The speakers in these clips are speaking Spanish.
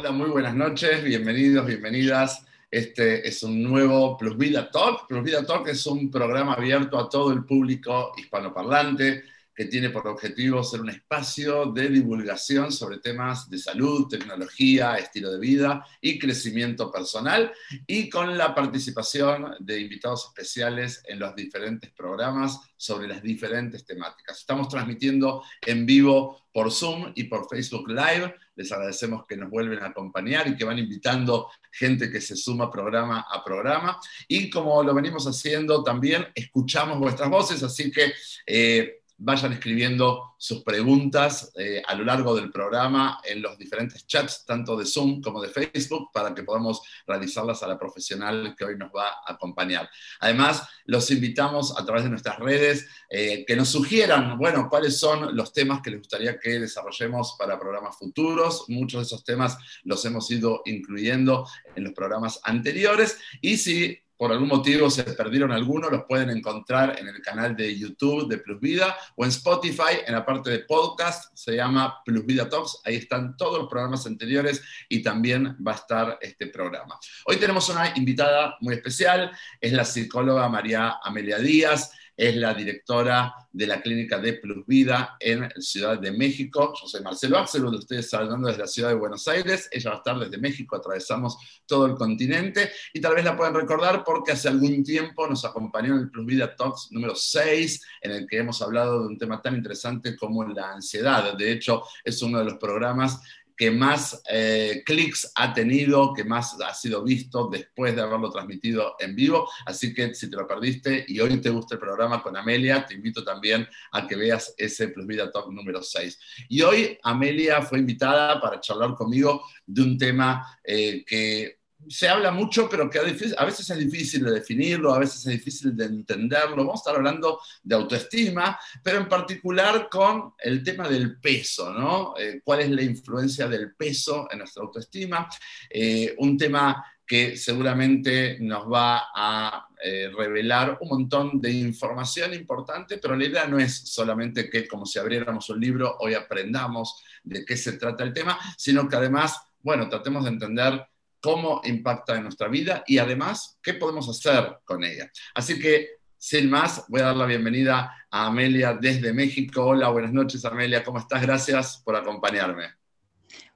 Hola, muy buenas noches, bienvenidos, bienvenidas. Este es un nuevo Plus Vida Talk. Plus Vida Talk es un programa abierto a todo el público hispanoparlante que tiene por objetivo ser un espacio de divulgación sobre temas de salud, tecnología, estilo de vida y crecimiento personal, y con la participación de invitados especiales en los diferentes programas sobre las diferentes temáticas. Estamos transmitiendo en vivo por Zoom y por Facebook Live. Les agradecemos que nos vuelven a acompañar y que van invitando gente que se suma programa a programa. Y como lo venimos haciendo, también escuchamos vuestras voces, así que... Eh, vayan escribiendo sus preguntas eh, a lo largo del programa en los diferentes chats, tanto de Zoom como de Facebook, para que podamos realizarlas a la profesional que hoy nos va a acompañar. Además, los invitamos a través de nuestras redes eh, que nos sugieran, bueno, cuáles son los temas que les gustaría que desarrollemos para programas futuros. Muchos de esos temas los hemos ido incluyendo en los programas anteriores. Y si por algún motivo se perdieron algunos, los pueden encontrar en el canal de YouTube de Plus Vida o en Spotify, en la parte de podcast, se llama Plus Vida Talks, ahí están todos los programas anteriores y también va a estar este programa. Hoy tenemos una invitada muy especial, es la psicóloga María Amelia Díaz es la directora de la clínica de Plus Vida en Ciudad de México. Yo soy Marcelo Axel, de ustedes hablando desde la ciudad de Buenos Aires. Ella va a estar desde México, atravesamos todo el continente y tal vez la pueden recordar porque hace algún tiempo nos acompañó en el Plus Vida Talks número 6, en el que hemos hablado de un tema tan interesante como la ansiedad. De hecho, es uno de los programas que más eh, clics ha tenido, que más ha sido visto después de haberlo transmitido en vivo. Así que si te lo perdiste y hoy te gusta el programa con Amelia, te invito también a que veas ese Plus Vida Talk número 6. Y hoy Amelia fue invitada para charlar conmigo de un tema eh, que se habla mucho, pero que a veces es difícil de definirlo, a veces es difícil de entenderlo. Vamos a estar hablando de autoestima, pero en particular con el tema del peso, ¿no? Eh, ¿Cuál es la influencia del peso en nuestra autoestima? Eh, un tema que seguramente nos va a eh, revelar un montón de información importante, pero la idea no es solamente que como si abriéramos un libro hoy aprendamos de qué se trata el tema, sino que además, bueno, tratemos de entender cómo impacta en nuestra vida y además qué podemos hacer con ella. Así que, sin más, voy a dar la bienvenida a Amelia desde México. Hola, buenas noches Amelia, ¿cómo estás? Gracias por acompañarme.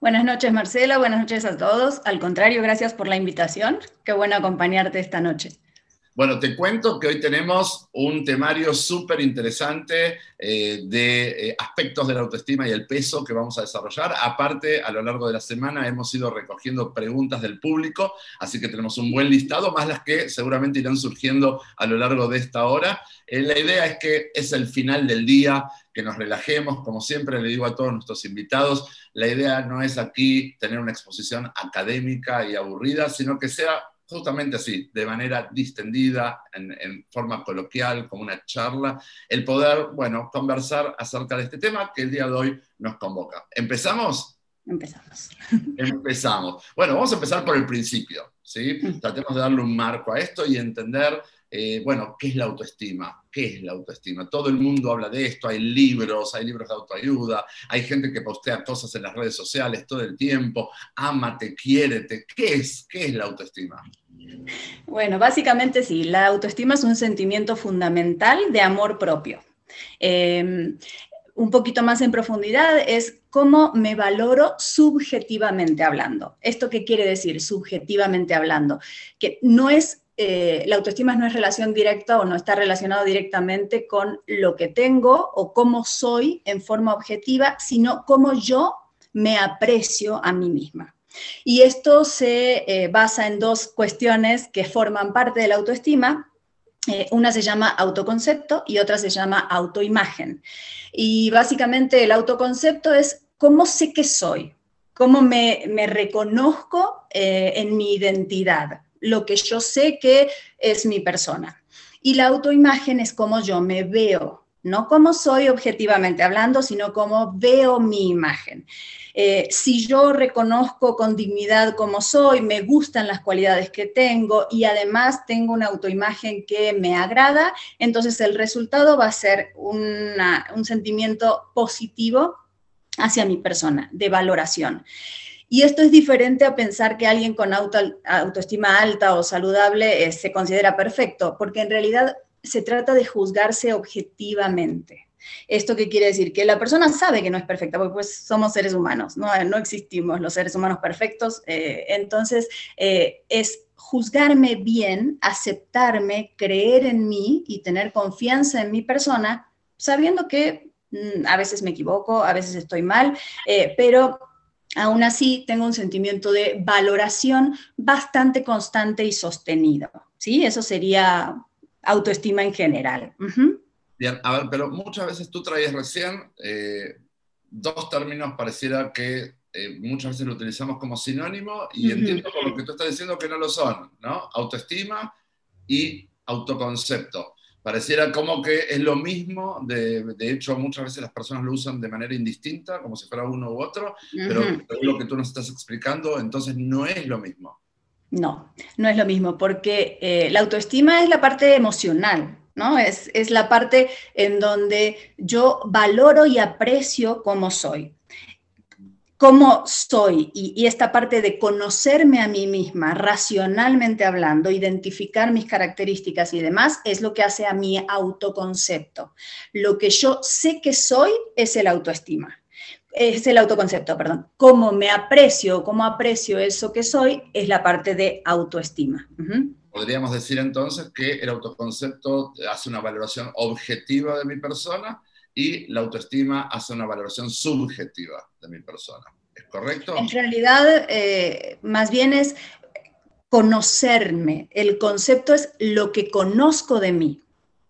Buenas noches Marcela, buenas noches a todos. Al contrario, gracias por la invitación. Qué bueno acompañarte esta noche. Bueno, te cuento que hoy tenemos un temario súper interesante eh, de eh, aspectos de la autoestima y el peso que vamos a desarrollar. Aparte, a lo largo de la semana hemos ido recogiendo preguntas del público, así que tenemos un buen listado, más las que seguramente irán surgiendo a lo largo de esta hora. Eh, la idea es que es el final del día, que nos relajemos, como siempre le digo a todos nuestros invitados, la idea no es aquí tener una exposición académica y aburrida, sino que sea justamente así, de manera distendida, en, forma coloquial, como una charla, el poder, bueno, conversar acerca de este tema que el día de hoy nos convoca. ¿Empezamos? Empezamos. Empezamos. Bueno, vamos a empezar por el principio, ¿sí? Mm. Tratemos de darle un marco a esto y entender eh, bueno, ¿qué es la autoestima? ¿Qué es la autoestima? Todo el mundo habla de esto, hay libros, hay libros de autoayuda, hay gente que postea cosas en las redes sociales todo el tiempo, ámate, quiérete. ¿Qué es? ¿Qué es la autoestima? Bueno, básicamente sí, la autoestima es un sentimiento fundamental de amor propio. Em, un poquito más en profundidad es cómo me valoro subjetivamente hablando. ¿Esto qué quiere decir subjetivamente hablando? Que no es eh, la autoestima no es relación directa o no está relacionado directamente con lo que tengo o cómo soy en forma objetiva, sino cómo yo me aprecio a mí misma. Y esto se eh, basa en dos cuestiones que forman parte de la autoestima. Eh, una se llama autoconcepto y otra se llama autoimagen. Y básicamente el autoconcepto es cómo sé que soy, cómo me, reconozco en mi identidad lo que yo sé que es mi persona. Y la autoimagen es como yo me veo, no como soy objetivamente hablando, sino como veo mi imagen. Eh, si yo reconozco con dignidad como soy, me gustan las cualidades que tengo y además tengo una autoimagen que me agrada, entonces el resultado va a ser un sentimiento positivo hacia mi persona, de valoración. Y esto es diferente a pensar que alguien con autoestima alta o saludable eh, se considera perfecto, porque en realidad se trata de juzgarse objetivamente. ¿Esto qué quiere decir? Que la persona sabe que no es perfecta, porque pues somos seres humanos, no, no existimos los seres humanos perfectos. Eh, entonces, eh, es juzgarme bien, aceptarme, creer en mí y tener confianza en mi persona, sabiendo que mm, a veces me equivoco, a veces estoy mal, eh, pero aún así tengo un sentimiento de valoración bastante constante y sostenido. ¿sí? Eso sería autoestima en general. Bien, a ver, pero muchas veces tú traías recién eh, dos términos, pareciera que eh, muchas veces lo utilizamos como sinónimo y entiendo por lo que tú estás diciendo que no lo son, ¿no? Autoestima y autoconcepto. Pareciera como que es lo mismo, de, de, hecho muchas veces las personas lo usan de manera indistinta, como si fuera uno u otro, pero lo que tú nos estás explicando, entonces no es lo mismo. No, no es lo mismo, porque eh, la autoestima es la parte emocional, ¿no? Es, es la parte en donde yo valoro y aprecio cómo soy cómo soy y, esta parte de conocerme a mí misma, racionalmente hablando, identificar mis características y demás, es lo que hace a mi autoconcepto. Lo que yo sé que soy es el autoestima. Es el autoconcepto, perdón. Cómo me aprecio, cómo aprecio eso que soy, es la parte de autoestima. Podríamos decir entonces que el autoconcepto hace una valoración objetiva de mi persona y la autoestima hace una valoración subjetiva de mi persona. ¿Es correcto? En realidad, eh, más bien es conocerme. El concepto es lo que conozco de mí.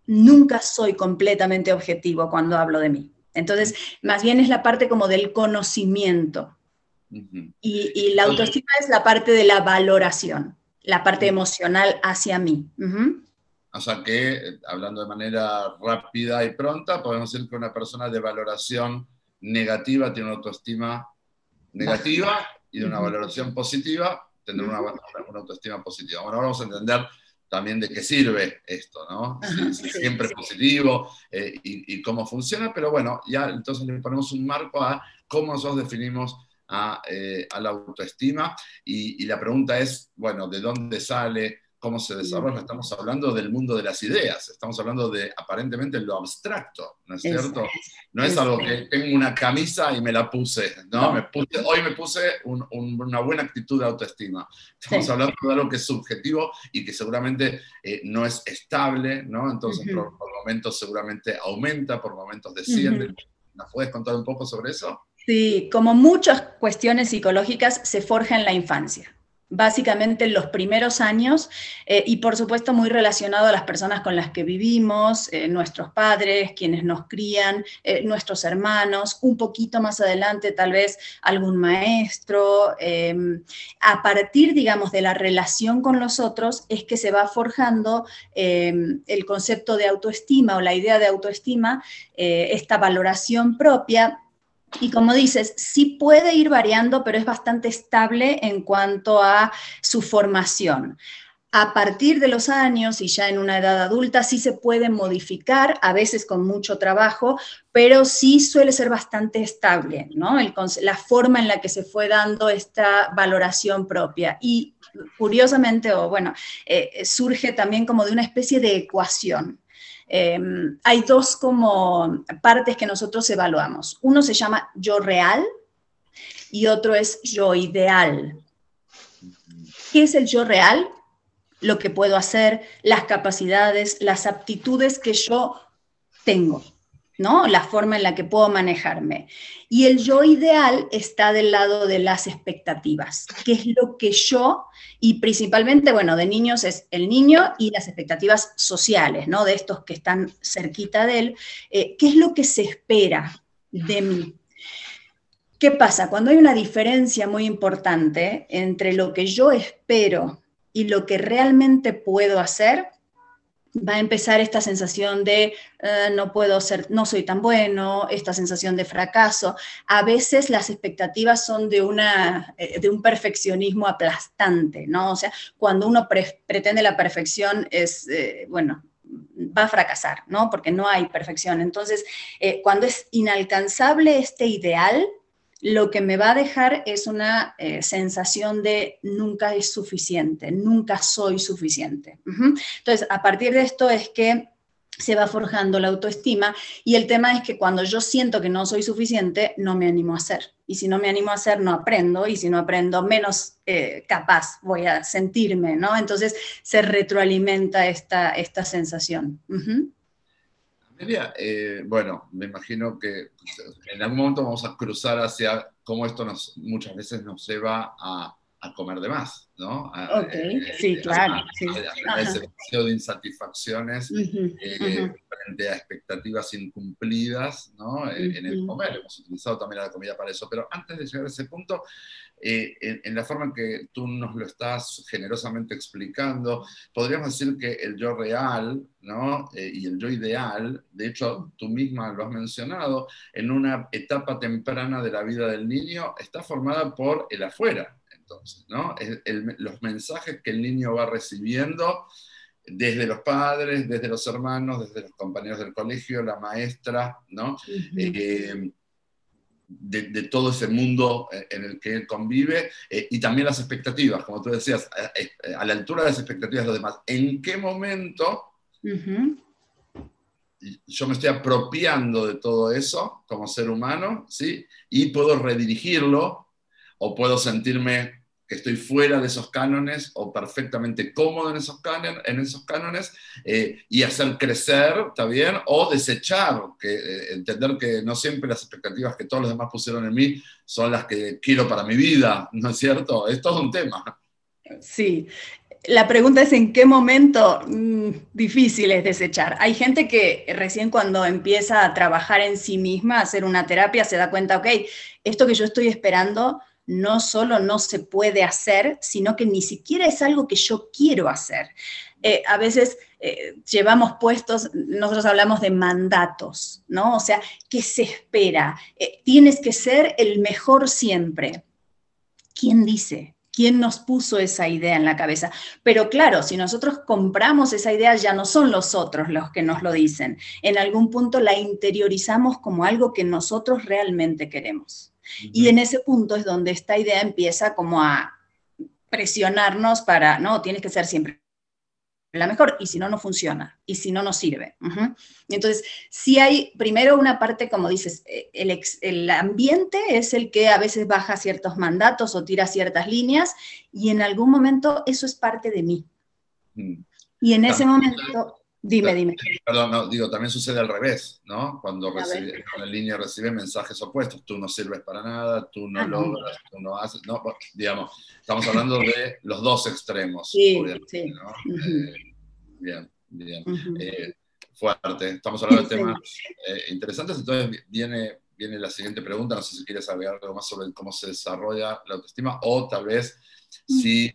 Nunca soy completamente objetivo cuando hablo de mí. Entonces, más bien es la parte como del conocimiento. y, la autoestima es la parte de la valoración, la parte emocional hacia mí. O sea que, eh, hablando de manera rápida y pronta, podemos decir que una persona de valoración negativa tiene una autoestima negativa y de una valoración positiva tendrá una, autoestima positiva. Bueno, ahora vamos a entender también de qué sirve esto, ¿no? Si, siempre es positivo eh, y, cómo funciona, pero bueno, ya entonces le ponemos un marco a cómo nosotros definimos a, eh, la autoestima y, y, la pregunta es, bueno, ¿de dónde sale? Cómo se desarrolla, estamos hablando del mundo de las ideas, estamos hablando de aparentemente lo abstracto, ¿no es cierto? No es, algo que tengo una camisa y me la puse, ¿no? Me puse, hoy me puse una buena actitud de autoestima. Estamos hablando de algo que es subjetivo y que seguramente eh, no es estable, ¿no? Entonces por, momentos seguramente aumenta, por momentos desciende. ¿Nos puedes contar un poco sobre eso? Sí, como muchas cuestiones psicológicas se forja en la infancia básicamente en los primeros años eh, y por supuesto muy relacionado a las personas con las que vivimos, eh, nuestros padres, quienes nos crían, eh, nuestros hermanos, un poquito más adelante tal vez algún maestro. Em, a partir, digamos, de la relación con los otros es que se va forjando em, el concepto de autoestima o la idea de autoestima, esta valoración propia y como dices, sí puede ir variando, pero es bastante estable en cuanto a su formación. A partir de los años y ya en una edad adulta sí se puede modificar, a veces con mucho trabajo, pero sí suele ser bastante estable, ¿no? la forma en la que se fue dando esta valoración propia. Y curiosamente, o bueno, eh, surge también como de una especie de ecuación. Em, hay dos como partes que nosotros evaluamos. Uno se llama yo real y otro es yo ideal. ¿Qué es el yo real? Lo que puedo hacer, las capacidades, las aptitudes que yo tengo. ¿No? La forma en la que puedo manejarme. Y el yo ideal está del lado de las expectativas, que es lo que yo, y principalmente, bueno, de niños es el niño y las expectativas sociales, ¿no? De estos que están cerquita de él, eh, ¿qué es lo que se espera de mí? ¿Qué pasa? Cuando hay una diferencia muy importante entre lo que yo espero y lo que realmente puedo hacer, va a empezar esta sensación de eh, no puedo ser, no soy tan bueno, esta sensación de fracaso. A veces las expectativas son de, una, eh, de un perfeccionismo aplastante, ¿no? O sea, cuando uno pretende la perfección es, eh, bueno, va a fracasar, ¿no? Porque no hay perfección. Entonces, cuando es inalcanzable este ideal, lo que me va a dejar es una eh, sensación de nunca es suficiente, nunca soy suficiente. Entonces, a partir de esto es que se va forjando la autoestima y el tema es que cuando yo siento que no soy suficiente, no me animo a hacer. Y si no me animo a hacer, no aprendo y si no aprendo, menos eh, capaz voy a sentirme, ¿no? Entonces se retroalimenta esta, esta sensación. Eh, bueno, me imagino que en algún momento vamos a cruzar hacia cómo esto nos, muchas veces nos lleva a a comer de más, ¿no? ok, eh, sí, eh, claro. sí. A, ese de insatisfacciones eh, frente a expectativas incumplidas, ¿no? En el comer. Hemos utilizado también la comida para eso. Pero antes de llegar a ese punto, en, la forma en que tú nos lo estás generosamente explicando, podríamos decir que el yo real, ¿no? y el yo ideal, de hecho, tú misma lo has mencionado, en una etapa temprana de la vida del niño, está formada por el afuera, entonces, ¿no? los mensajes que el niño va recibiendo desde los padres, desde los hermanos, desde los compañeros del colegio, la maestra, ¿no? Eh, de, todo ese mundo eh, en el que él convive eh, y también las expectativas, como tú decías, a, la altura de las expectativas de los demás. ¿En qué momento yo me estoy apropiando de todo eso como ser humano, ¿sí? Y puedo redirigirlo o puedo sentirme que estoy fuera de esos cánones o perfectamente cómodo en esos, cánones, en esos cánones eh, y hacer crecer, ¿está bien? O desechar, eh, entender que no siempre las expectativas que todos los demás pusieron en mí son las que quiero para mi vida, ¿no es cierto? Es todo un tema. Sí. La pregunta es en qué momento mm, difícil es desechar. Hay gente que recién cuando empieza a trabajar en sí misma, a hacer una terapia, se da cuenta, ok, esto que yo estoy esperando no solo no se puede hacer, sino que ni siquiera es algo que yo quiero hacer. Eh, a veces eh, llevamos puestos, nosotros hablamos de mandatos, ¿no? O sea, ¿qué se espera? Eh, tienes que ser el mejor siempre. ¿Quién dice? ¿Quién nos puso esa idea en la cabeza? Pero claro, si nosotros compramos esa idea, ya no son los otros los que nos lo dicen. En algún punto la interiorizamos como algo que nosotros realmente queremos. Y en ese punto es donde esta idea empieza como a presionarnos para, no, tienes que ser siempre la mejor, y si no, no funciona, y si no, no sirve. Entonces, si hay primero una parte, como dices, eh, el, ambiente es el que a veces baja ciertos mandatos o tira ciertas líneas, y en algún momento eso es parte de mí. Y en ese momento Dime, dime. Perdón, no, digo, también sucede al revés, ¿no? Cuando, recibe, la línea recibe mensajes opuestos, tú no sirves para nada, tú no logras, tú no haces, no, digamos, estamos hablando de los dos extremos. Sí, sí. Eh, bien, bien. Eh, fuerte, estamos hablando de temas eh, interesantes, entonces viene, viene la siguiente pregunta, no sé si quieres agregar algo más sobre cómo se desarrolla la autoestima o tal vez mm. si,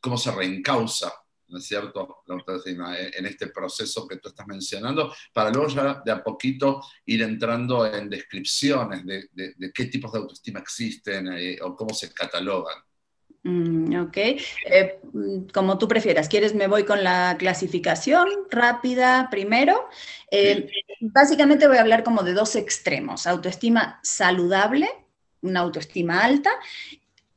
cómo se reencausa ¿no es cierto?, en este proceso que tú estás mencionando, para luego ya de a poquito ir entrando en descripciones de, qué tipos de autoestima existen eh, o cómo se catalogan. Mm, ok, eh, como tú prefieras, ¿quieres me voy con la clasificación rápida primero? Eh, básicamente voy a hablar como de dos extremos, autoestima saludable, una autoestima alta,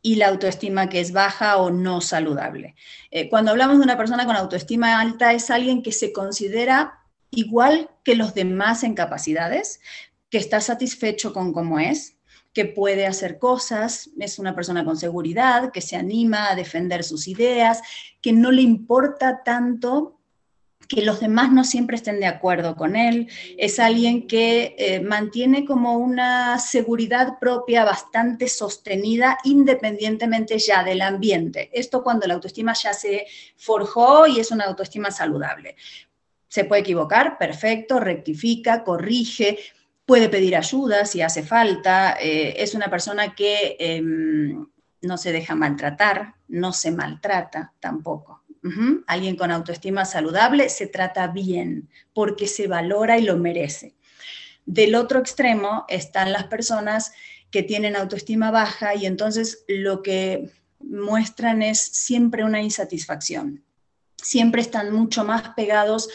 y la autoestima que es baja o no saludable. Eh, cuando hablamos de una persona con autoestima alta es alguien que se considera igual que los demás en capacidades, que está satisfecho con cómo es, que puede hacer cosas, es una persona con seguridad, que se anima a defender sus ideas, que no le importa tanto que los demás no siempre estén de acuerdo con él, es alguien que eh, mantiene como una seguridad propia bastante sostenida independientemente ya del ambiente. Esto cuando la autoestima ya se forjó y es una autoestima saludable. Se puede equivocar, perfecto, rectifica, corrige, puede pedir ayuda si hace falta, eh, es una persona que em, no se deja maltratar, no se maltrata tampoco. Alguien con autoestima saludable se trata bien porque se valora y lo merece. Del otro extremo están las personas que tienen autoestima baja y entonces lo que muestran es siempre una insatisfacción. Siempre están mucho más pegados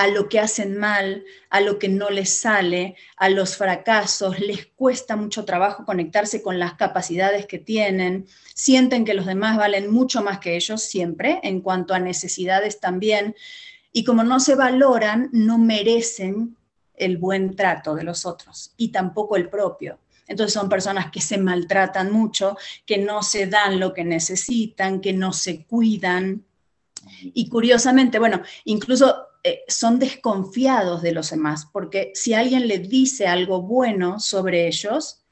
a lo que hacen mal, a lo que no les sale, a los fracasos, les cuesta mucho trabajo conectarse con las capacidades que tienen, sienten que los demás valen mucho más que ellos siempre, en cuanto a necesidades también, y como no se valoran, no merecen el buen trato de los otros y tampoco el propio. Entonces son personas que se maltratan mucho, que no se dan lo que necesitan, que no se cuidan. Y curiosamente, bueno, incluso eh, son desconfiados de los demás, porque si alguien les dice algo bueno sobre ellos,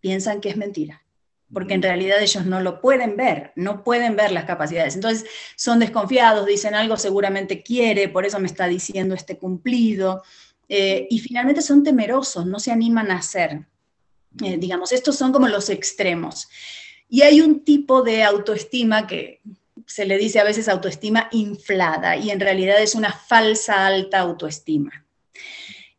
piensan que es mentira, porque en realidad ellos no lo pueden ver, no pueden ver las capacidades. Entonces son desconfiados, dicen algo seguramente quiere, por eso me está diciendo este cumplido, eh, y finalmente son temerosos, no se animan a hacer. Eh, digamos, estos son como los extremos. Y hay un tipo de autoestima que se le dice a veces autoestima inflada y en realidad es una falsa alta autoestima.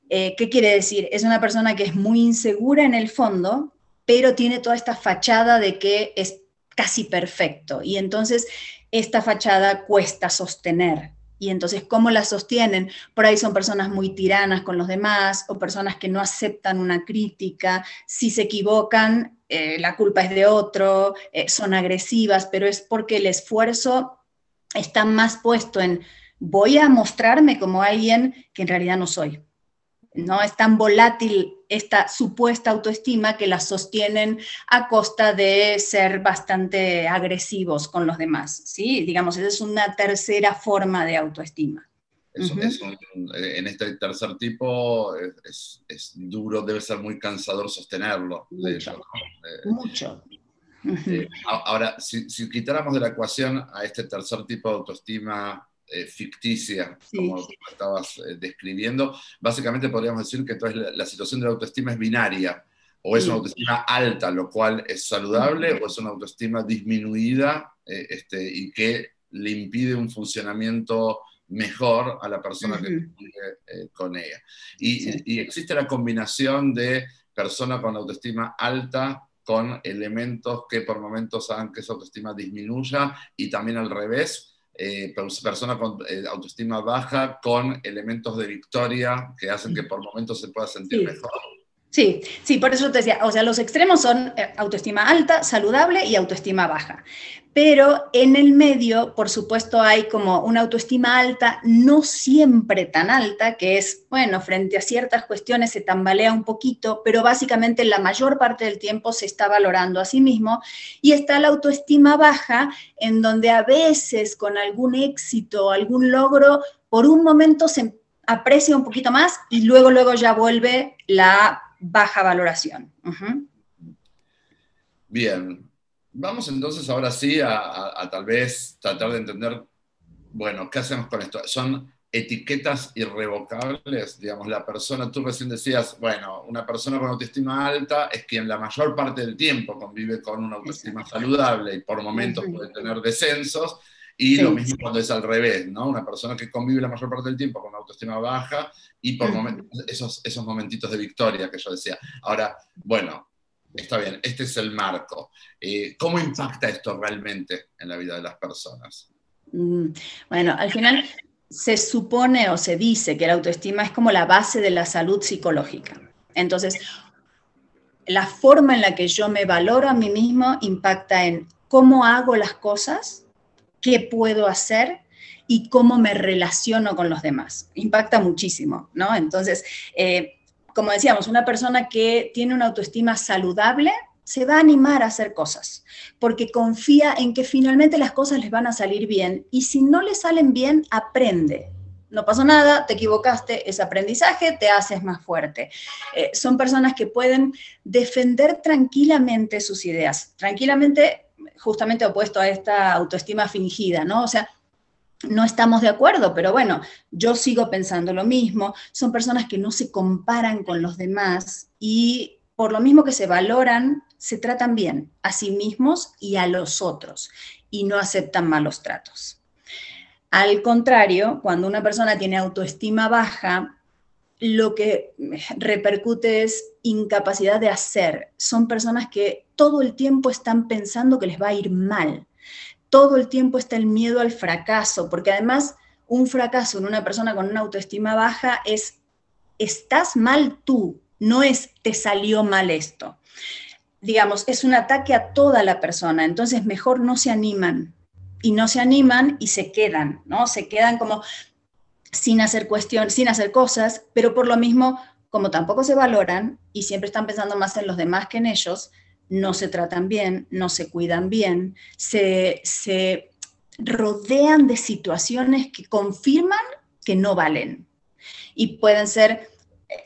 Eh, ¿Qué quiere decir? Es una persona que es muy insegura en el fondo, pero tiene toda esta fachada de que es casi perfecto y entonces esta fachada cuesta sostener. Y entonces, ¿cómo la sostienen? Por ahí son personas muy tiranas con los demás o personas que no aceptan una crítica. Si se equivocan, eh, la culpa es de otro, eh, son agresivas, pero es porque el esfuerzo está más puesto en voy a mostrarme como alguien que en realidad no soy. ¿No? Es tan volátil esta supuesta autoestima que la sostienen a costa de ser bastante agresivos con los demás, ¿sí? Digamos, esa es una tercera forma de autoestima. en este tercer tipo es, duro, debe ser muy cansador sostenerlo. Mucho. mucho. Eh, ahora, si, si, quitáramos de la ecuación a este tercer tipo de autoestima eh, ficticia, como estabas eh, describiendo, básicamente podríamos decir que entonces la, situación de la autoestima es binaria, o es una autoestima alta, lo cual es saludable, o es una autoestima disminuida eh, este, y que le impide un funcionamiento mejor a la persona que vive con ella. Y, y, existe la combinación de persona con autoestima alta con elementos que por momentos hagan que esa autoestima disminuya y también al revés eh, persona con eh, autoestima baja con elementos de victoria que hacen que por momentos se pueda sentir mejor. Sí, sí, por eso te decía, o sea, los extremos son eh, autoestima alta, saludable y autoestima baja. Pero en el medio, por supuesto, hay como una autoestima alta, no siempre tan alta, que es, bueno, frente a ciertas cuestiones se tambalea un poquito, pero básicamente la mayor parte del tiempo se está valorando a sí mismo. Y está la autoestima baja, en donde a veces con algún éxito, algún logro, por un momento se aprecia un poquito más y luego, luego ya vuelve la baja valoración. Bien, vamos entonces ahora sí a, tal vez tratar de entender, bueno, ¿qué hacemos con esto? Son etiquetas irrevocables, digamos, la persona, tú recién decías, bueno, una persona con autoestima alta es quien la mayor parte del tiempo convive con una autoestima saludable y por momentos puede tener descensos, y lo mismo cuando es al revés, ¿no? Una persona que convive la mayor parte del tiempo con una autoestima baja y por momentos, esos, esos momentitos de victoria que yo decía. Ahora, bueno, está bien, este es el marco. Eh, ¿Cómo impacta esto realmente en la vida de las personas? Bueno, al final se supone o se dice que la autoestima es como la base de la salud psicológica. Entonces, la forma en la que yo me valoro a mí mismo impacta en cómo hago las cosas qué puedo hacer y cómo me relaciono con los demás. Impacta muchísimo, ¿no? Entonces, eh, como decíamos, una persona que tiene una autoestima saludable se va a animar a hacer cosas, porque confía en que finalmente las cosas les van a salir bien y si no le salen bien, aprende. No pasó nada, te equivocaste, es aprendizaje, te haces más fuerte. Eh, son personas que pueden defender tranquilamente sus ideas, tranquilamente justamente opuesto a esta autoestima fingida, ¿no? O sea, no estamos de acuerdo, pero bueno, yo sigo pensando lo mismo. Son personas que no se comparan con los demás y por lo mismo que se valoran, se tratan bien a sí mismos y a los otros y no aceptan malos tratos. Al contrario, cuando una persona tiene autoestima baja, lo que repercute es incapacidad de hacer. Son personas que todo el tiempo están pensando que les va a ir mal. Todo el tiempo está el miedo al fracaso, porque además un fracaso en una persona con una autoestima baja es, estás mal tú, no es te salió mal esto. Digamos, es un ataque a toda la persona, entonces mejor no se animan y no se animan y se quedan, ¿no? Se quedan como sin hacer cuestión, sin hacer cosas, pero por lo mismo, como tampoco se valoran y siempre están pensando más en los demás que en ellos, no se tratan bien, no se cuidan bien, se, se rodean de situaciones que confirman que no valen. Y pueden ser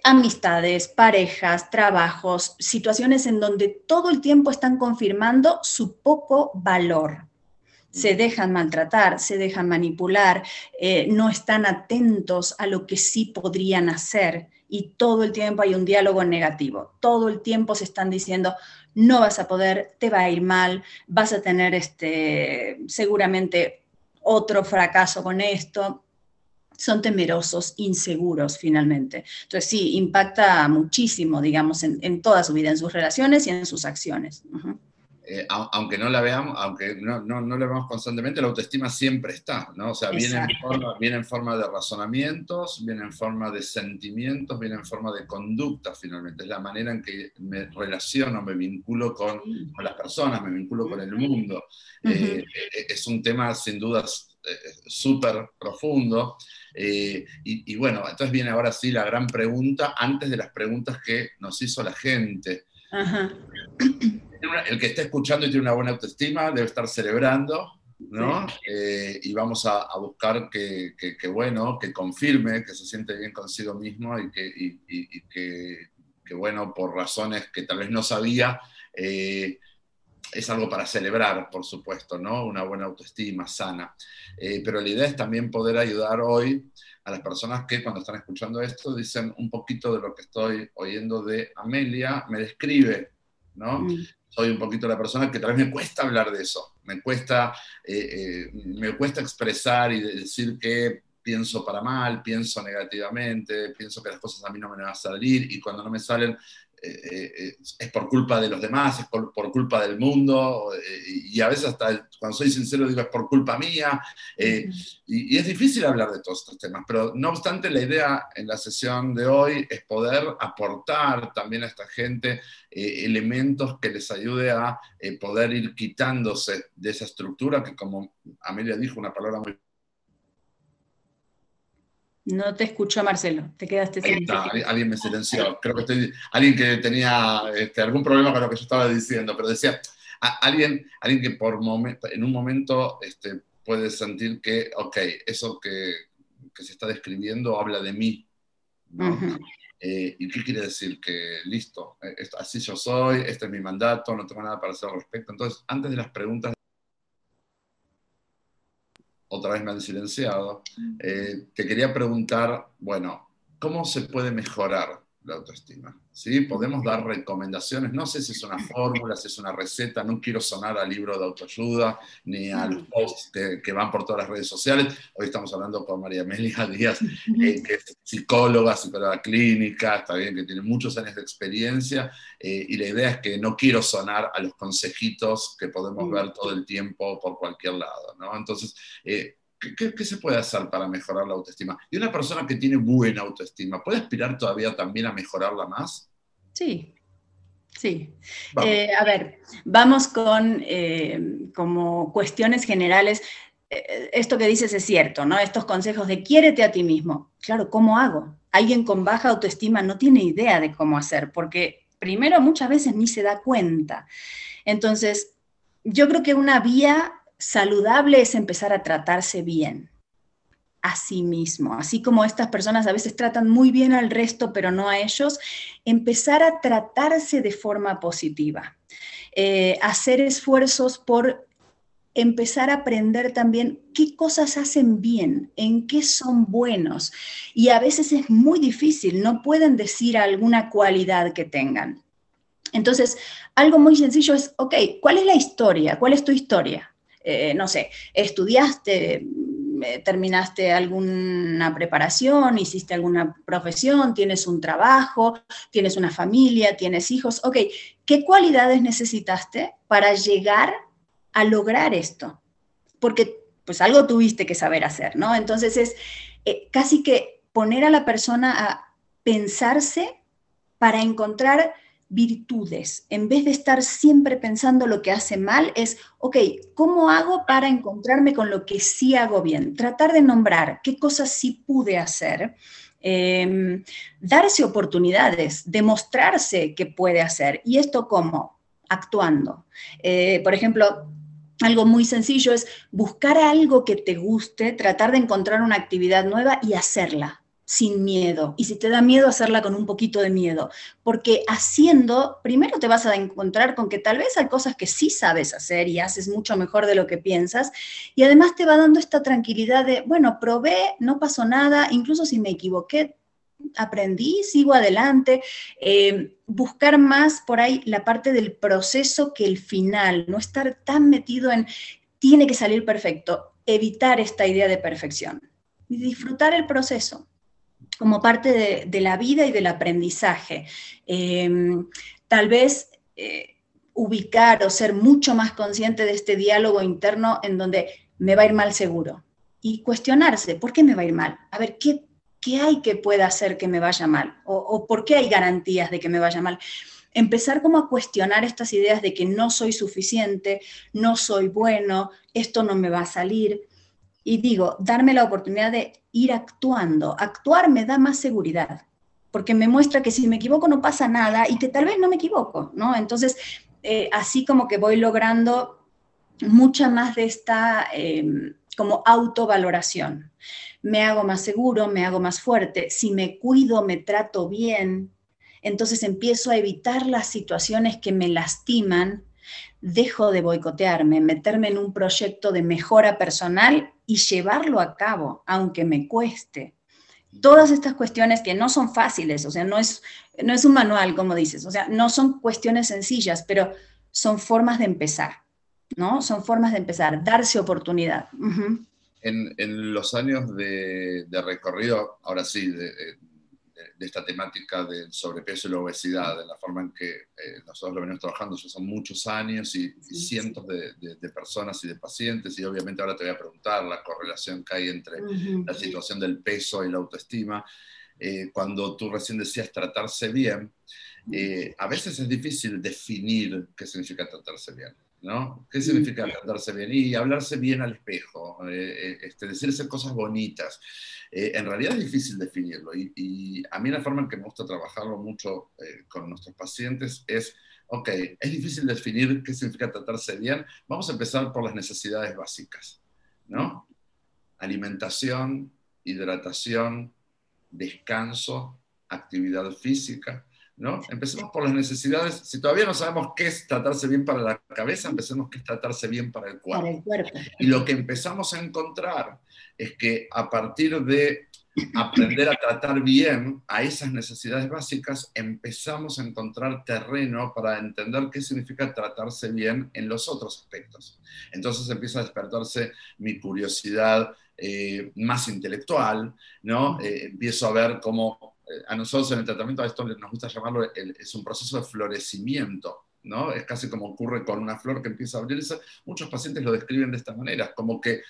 amistades, parejas, trabajos, situaciones en donde todo el tiempo están confirmando su poco valor. Se dejan maltratar, se dejan manipular, eh, no están atentos a lo que sí podrían hacer y todo el tiempo hay un diálogo negativo. Todo el tiempo se están diciendo, no vas a poder, te va a ir mal, vas a tener este, seguramente otro fracaso con esto son temerosos, inseguros finalmente. Entonces sí, impacta muchísimo, digamos, en, toda su vida, en sus relaciones y en sus acciones. Eh, aunque no la veamos, aunque no, no, no, la veamos constantemente, la autoestima siempre está, ¿no? O sea, viene en, forma, viene en, forma, de razonamientos, viene en forma de sentimientos, viene en forma de conducta finalmente. Es la manera en que me relaciono, me vinculo con, con las personas, me vinculo con el mundo. Eh, eh, es un tema sin dudas súper profundo. Eh, y, bueno, entonces viene ahora sí la gran pregunta, antes de las preguntas que nos hizo la gente. El que está escuchando y tiene una buena autoestima debe estar celebrando, ¿no? Eh, y vamos a, buscar que, bueno, que confirme, que se siente bien consigo mismo y que, que, bueno, por razones que tal vez no sabía, eh, es algo para celebrar, por supuesto, ¿no? Una buena autoestima sana. Eh, pero la idea es también poder ayudar hoy a las personas que cuando están escuchando esto dicen un poquito de lo que estoy oyendo de Amelia, me describe, ¿no? Mm. Soy un poquito la persona que tal vez me cuesta hablar de eso, me cuesta, eh, eh, me cuesta expresar y decir que pienso para mal, pienso negativamente, pienso que las cosas a mí no me van a salir y cuando no me salen eh, eh, es por culpa de los demás, es por, culpa del mundo, eh, y a veces hasta cuando soy sincero digo es por culpa mía, y, es difícil hablar de todos estos temas, pero no obstante la idea en la sesión de hoy es poder aportar también a esta gente elementos que les ayude a poder ir quitándose de esa estructura que como Amelia dijo, una palabra muy no te escuchó Marcelo, te quedaste sin alguien me silenció. Creo que estoy. Alguien que tenía este, algún problema con lo que yo estaba diciendo, pero decía, alguien, alguien que por momento, en un momento este, puede sentir que, ok, eso que, se está describiendo habla de mí. Eh, ¿Y qué quiere decir? Que listo, eh, así yo soy, este es mi mandato, no tengo nada para hacer al respecto. Entonces, antes de las preguntas otra vez me han silenciado, eh, te quería preguntar, bueno, ¿cómo se puede mejorar la autoestima? ¿Sí? Podemos dar recomendaciones, no sé si es una fórmula, si es una receta, no quiero sonar al libro de autoayuda ni a los posts que, van por todas las redes sociales. Hoy estamos hablando con María Amelia Díaz, eh, que es psicóloga, psicóloga clínica, está bien que tiene muchos años de experiencia, eh, y la idea es que no quiero sonar a los consejitos que podemos ver todo el tiempo por cualquier lado, ¿no? Entonces, eh, ¿Qué, se puede hacer para mejorar la autoestima? Y una persona que tiene buena autoestima, ¿puede aspirar todavía también a mejorarla más? Sí, sí. Eh, a ver, vamos con eh, como cuestiones generales. Eh, esto que dices es cierto, ¿no? Estos consejos de quiérete a ti mismo. Claro, ¿cómo hago? Alguien con baja autoestima no tiene idea de cómo hacer, porque primero muchas veces ni se da cuenta. Entonces, yo creo que una vía saludable es empezar a tratarse bien a sí mismo, así como estas personas a veces tratan muy bien al resto, pero no a ellos, empezar a tratarse de forma positiva, eh, hacer esfuerzos por empezar a aprender también qué cosas hacen bien, en qué son buenos. Y a veces es muy difícil, no pueden decir alguna cualidad que tengan. Entonces, algo muy sencillo es, ok, ¿cuál es la historia? ¿Cuál es tu historia? Eh, no sé, estudiaste, eh, terminaste alguna preparación, hiciste alguna profesión, tienes un trabajo, tienes una familia, tienes hijos, ok, ¿qué cualidades necesitaste para llegar a lograr esto? Porque pues algo tuviste que saber hacer, ¿no? Entonces es eh, casi que poner a la persona a pensarse para encontrar virtudes. En vez de estar siempre pensando lo que hace mal, es, ok, ¿cómo hago para encontrarme con lo que sí hago bien? Tratar de nombrar qué cosas sí pude hacer. Em, darse oportunidades, demostrarse que puede hacer. ¿Y esto cómo? Actuando. Eh, por ejemplo, algo muy sencillo es buscar algo que te guste, tratar de encontrar una actividad nueva y hacerla sin miedo. Y si te da miedo, hacerla con un poquito de miedo. Porque haciendo, primero te vas a encontrar con que tal vez hay cosas que sí sabes hacer y haces mucho mejor de lo que piensas. Y además te va dando esta tranquilidad de, bueno, probé, no pasó nada, incluso si me equivoqué, aprendí, sigo adelante. Eh, buscar más por ahí la parte del proceso que el final, no estar tan metido en tiene que salir perfecto, evitar esta idea de perfección y disfrutar el proceso como parte de, la vida y del aprendizaje. Em, tal vez eh, ubicar o ser mucho más consciente de este diálogo interno en donde me va a ir mal seguro y cuestionarse, ¿por qué me va a ir mal? A ver, ¿qué, qué hay que pueda hacer que me vaya mal? O, ¿O por qué hay garantías de que me vaya mal? empezar como a cuestionar estas ideas de que no soy suficiente, no soy bueno, esto no me va a salir y digo, darme la oportunidad de ir actuando. Actuar me da más seguridad, porque me muestra que si me equivoco no pasa nada y que tal vez no me equivoco, ¿no? Entonces, eh, así como que voy logrando mucha más de esta em, como autovaloración. Me hago más seguro, me hago más fuerte. Si me cuido, me trato bien, entonces empiezo a evitar las situaciones que me lastiman dejo de boicotearme, meterme en un proyecto de mejora personal y llevarlo a cabo, aunque me cueste. Todas estas cuestiones que no son fáciles, o sea, no es, no es un manual, como dices, o sea, no son cuestiones sencillas, pero son formas de empezar, ¿no? Son formas de empezar, darse oportunidad. en, los años de, recorrido, ahora sí, de, de esta temática del sobrepeso y la obesidad, de la forma en que eh, nosotros lo venimos trabajando, ya son muchos años y, cientos De, personas y de pacientes, y obviamente ahora te voy a preguntar la correlación que hay entre la situación del peso y la autoestima. Eh, cuando tú recién decías tratarse bien, eh, a veces es difícil definir qué significa tratarse bien. ¿No? ¿Qué significa tratarse bien? Y hablarse bien al espejo, este, decirse cosas bonitas. Eh, en realidad es difícil definirlo y, a mí la forma en que me gusta trabajarlo mucho eh, con nuestros pacientes es, ok, es difícil definir qué significa tratarse bien, vamos a empezar por las necesidades básicas, ¿no? Alimentación, hidratación, descanso, actividad física, ¿no? Empecemos por las necesidades. Si todavía no sabemos qué es tratarse bien para la cabeza, empecemos qué es tratarse bien para el cuerpo. Para el cuerpo. Y lo que empezamos a encontrar es que a partir de aprender a tratar bien a esas necesidades básicas, empezamos a encontrar terreno para entender qué significa tratarse bien en los otros aspectos. Entonces empieza a despertarse mi curiosidad eh, más intelectual, ¿no? Eh, empiezo a ver cómo a nosotros en el tratamiento, a esto nos gusta llamarlo, es un proceso de florecimiento, ¿no? Es casi como ocurre con una flor que empieza a abrirse. Muchos pacientes lo describen de esta manera, como que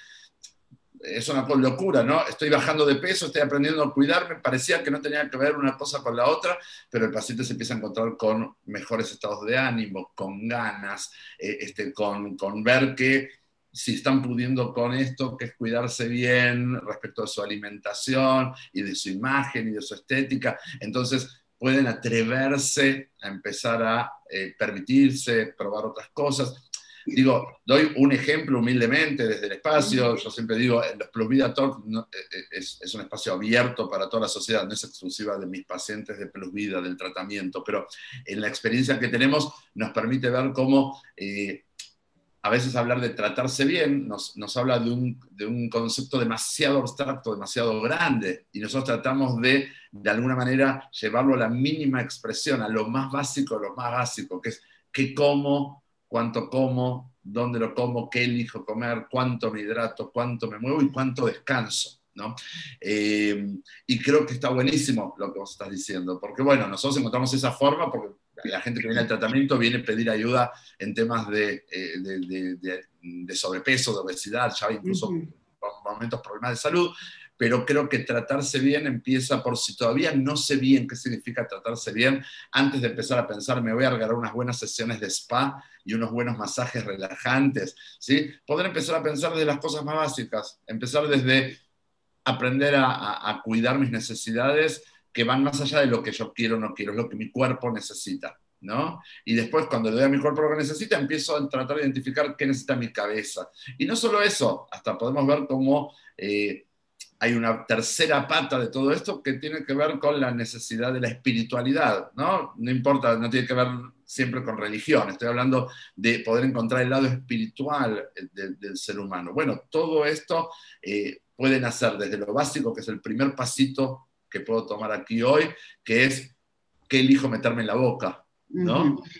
es una locura, ¿no? Estoy bajando de peso, estoy aprendiendo a cuidarme, parecía que no tenía que ver una cosa con la otra, pero el paciente se empieza a encontrar con mejores estados de ánimo, con ganas, eh, este, con, con ver que si están pudiendo con esto, que es cuidarse bien respecto a su alimentación y de su imagen y de su estética, entonces pueden atreverse a empezar a eh, permitirse probar otras cosas. Digo, doy un ejemplo humildemente desde el espacio, yo siempre digo, los Plus Vida Talk eh, eh, es, un espacio abierto para toda la sociedad, no es exclusiva de mis pacientes de Plus Vida, del tratamiento, pero en la experiencia que tenemos nos permite ver cómo eh, a veces hablar de tratarse bien nos, habla de un, de un, concepto demasiado abstracto, demasiado grande, y nosotros tratamos de, de alguna manera, llevarlo a la mínima expresión, a lo más básico, lo más básico, que es qué como, cuánto como, dónde lo como, qué elijo comer, cuánto me hidrato, cuánto me muevo y cuánto descanso. ¿no? Eh, y creo que está buenísimo lo que vos estás diciendo, porque bueno, nosotros encontramos esa forma porque la gente que viene al tratamiento viene a pedir ayuda en temas de, de, sobrepeso, de obesidad, ya incluso momentos problemas de salud, pero creo que tratarse bien empieza por si todavía no sé bien qué significa tratarse bien, antes de empezar a pensar, me voy a regalar unas buenas sesiones de spa y unos buenos masajes relajantes, ¿sí? Poder empezar a pensar desde las cosas más básicas, empezar desde aprender a, cuidar mis necesidades que van más allá de lo que yo quiero o no quiero, es lo que mi cuerpo necesita. ¿No? Y después, cuando le doy a mi cuerpo lo que necesita, empiezo a tratar de identificar qué necesita mi cabeza. Y no solo eso, hasta podemos ver cómo eh, hay una tercera pata de todo esto que tiene que ver con la necesidad de la espiritualidad, ¿no? No importa, no tiene que ver siempre con religión, estoy hablando de poder encontrar el lado espiritual del, ser humano. Bueno, todo esto eh, puede nacer desde lo básico, que es el primer pasito que puedo tomar aquí hoy, que es qué elijo meterme en la boca,